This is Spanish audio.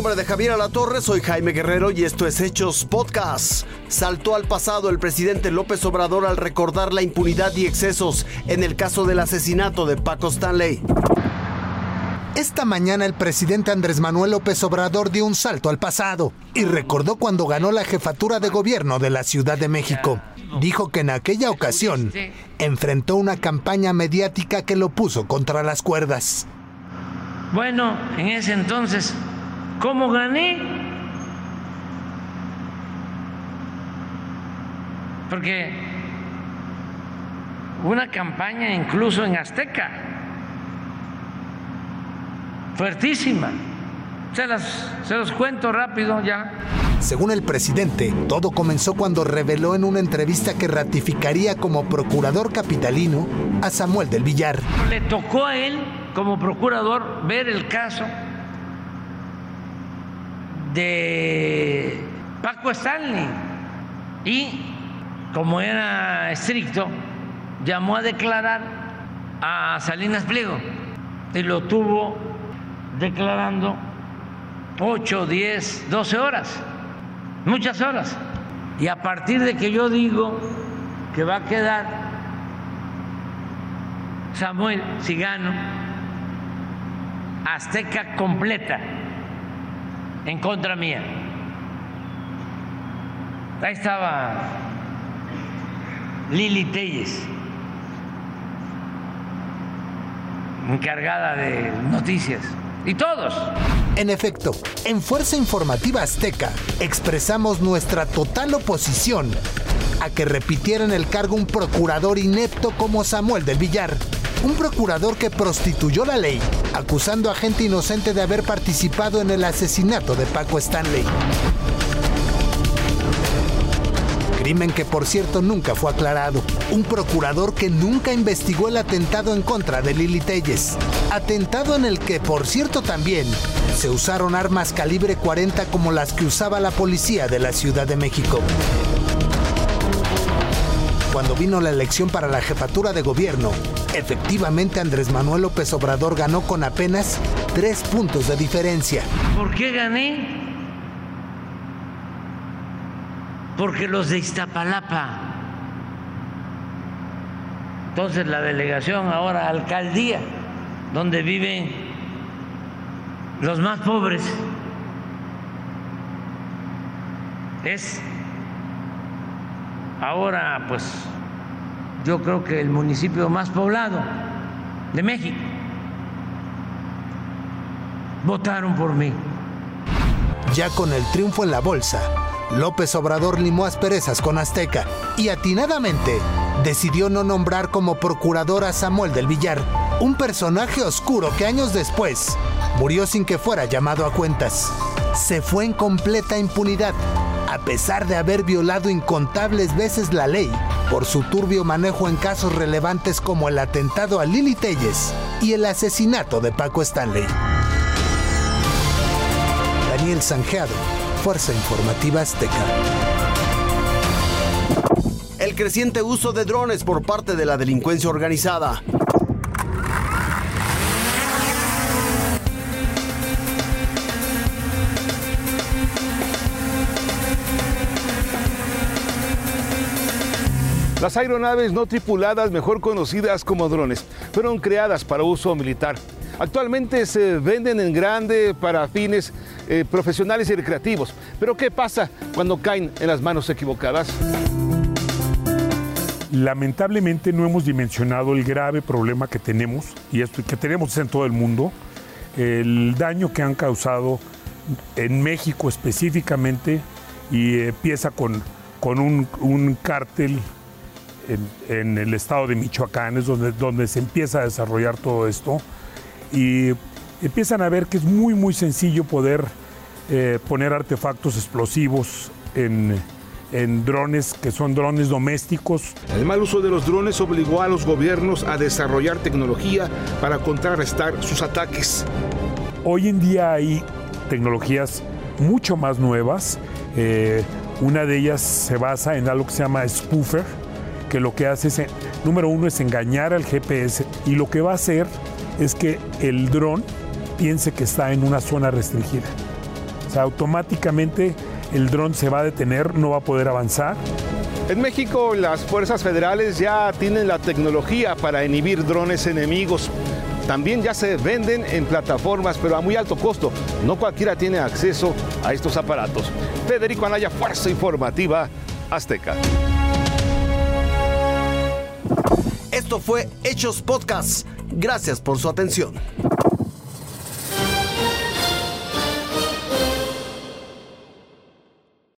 nombre de Javier Alatorre, soy Jaime Guerrero y esto es Hechos Podcast. Saltó al pasado el presidente López Obrador al recordar la impunidad y excesos en el caso del asesinato de Paco Stanley. Esta mañana el presidente Andrés Manuel López Obrador dio un salto al pasado y recordó cuando ganó la jefatura de gobierno de la Ciudad de México. Dijo que en aquella ocasión enfrentó una campaña mediática que lo puso contra las cuerdas. Bueno, en ese entonces, ¿cómo gané? Porque una campaña incluso en Azteca, fuertísima. Se, las, se los cuento rápido ya. Según el presidente, todo comenzó cuando reveló en una entrevista que ratificaría como procurador capitalino a Samuel del Villar. Le tocó a él como procurador ver el caso de Paco Stanley. Y como era estricto, llamó a declarar a Salinas Pliego. Y lo tuvo declarando 8, 10, 12 horas, muchas horas. Y a partir de que yo digo que va a quedar Samuel Cigano, Azteca completa en contra mía. Ahí estaba Lili Telles, encargada de noticias, y todos. En efecto, en Fuerza Informativa Azteca expresamos nuestra total oposición a que repitieran el cargo un procurador inepto como Samuel del Villar un procurador que prostituyó la ley, acusando a gente inocente de haber participado en el asesinato de Paco Stanley. Crimen que por cierto nunca fue aclarado. Un procurador que nunca investigó el atentado en contra de Lili Telles. Atentado en el que por cierto también se usaron armas calibre 40 como las que usaba la policía de la Ciudad de México cuando vino la elección para la jefatura de gobierno, efectivamente Andrés Manuel López Obrador ganó con apenas tres puntos de diferencia. ¿Por qué gané? Porque los de Iztapalapa, entonces la delegación, ahora alcaldía, donde viven los más pobres, es ahora pues yo creo que el municipio más poblado de México. Votaron por mí. Ya con el triunfo en la bolsa, López Obrador limó asperezas con Azteca y atinadamente decidió no nombrar como procurador a Samuel del Villar, un personaje oscuro que años después murió sin que fuera llamado a cuentas. Se fue en completa impunidad a pesar de haber violado incontables veces la ley por su turbio manejo en casos relevantes como el atentado a Lili Telles y el asesinato de Paco Stanley. Daniel Sanjeado, Fuerza Informativa Azteca. El creciente uso de drones por parte de la delincuencia organizada Las aeronaves no tripuladas, mejor conocidas como drones, fueron creadas para uso militar. Actualmente se venden en grande para fines eh, profesionales y recreativos. Pero ¿qué pasa cuando caen en las manos equivocadas? Lamentablemente no hemos dimensionado el grave problema que tenemos, y esto que tenemos en todo el mundo, el daño que han causado en México específicamente, y empieza con, con un, un cártel en, el estado de Michoacán, es donde, donde se empieza a desarrollar todo esto. Y empiezan a ver que es muy, muy sencillo poder eh, poner artefactos explosivos en, en drones que son drones domésticos. El mal uso de los drones obligó a los gobiernos a desarrollar tecnología para contrarrestar sus ataques. Hoy en día hay tecnologías mucho más nuevas. Eh, una de ellas se basa en algo que se llama spoofer, que lo que hace es, número uno, es engañar al GPS y lo que va a hacer es que el dron piense que está en una zona restringida. O sea, automáticamente el dron se va a detener, no va a poder avanzar. En México las fuerzas federales ya tienen la tecnología para inhibir drones enemigos. También ya se venden en plataformas, pero a muy alto costo. No cualquiera tiene acceso a estos aparatos. Federico Anaya, Fuerza Informativa Azteca. Esto fue Hechos Podcast. Gracias por su atención.